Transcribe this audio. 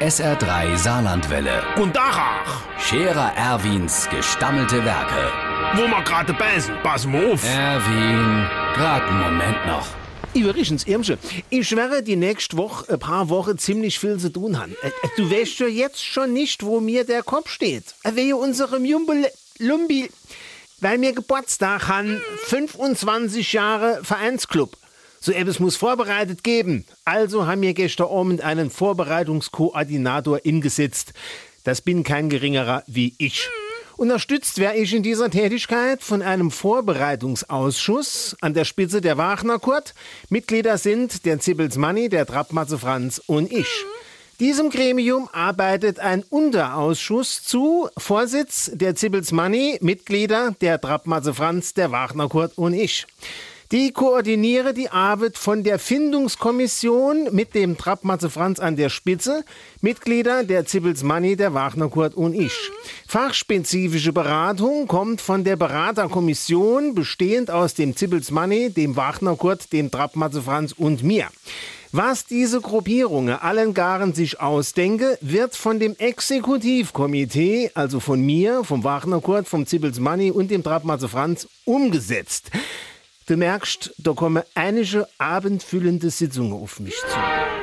SR3 Saarlandwelle. Und Dachach, Scherer Erwins gestammelte Werke. wo ma gerade beißen, pass mal auf. Erwin, grad einen Moment noch. Übrigens, Irmsche, ich schwöre, die nächste Woche, ein paar Wochen ziemlich viel zu tun haben. Äh, äh, Du weißt ja jetzt schon nicht, wo mir der Kopf steht. Äh, Wehe unserem Jumbel, Lumbi, weil mir Geburtstag haben, 25 Jahre Vereinsclub. So etwas muss vorbereitet geben. Also haben wir gestern Abend einen Vorbereitungskoordinator ingesetzt. Das bin kein geringerer wie ich. Unterstützt wäre ich in dieser Tätigkeit von einem Vorbereitungsausschuss an der Spitze der Wagner Kurt. Mitglieder sind der Zippels Manni, der Trappmatze Franz und ich. Diesem Gremium arbeitet ein Unterausschuss zu, Vorsitz der Zippels Manni, Mitglieder der Trappmatze Franz, der Wagner Kurt und ich. Die koordiniere die Arbeit von der Findungskommission mit dem Trappmatze Franz an der Spitze, Mitglieder der Zippels Manni, der Wagner Kurt und ich. Fachspezifische Beratung kommt von der Beraterkommission, bestehend aus dem Zippels Manni, dem Wagner Kurt, dem Trappmatze Franz und mir. Was diese Gruppierungen allen Garen sich ausdenke, wird von dem Exekutivkomitee, also von mir, vom Wagner Kurt, vom Zippels Manni und dem Trappmatze Franz, umgesetzt. Du merkst, da kommen einige abendfüllende Sitzungen auf mich zu.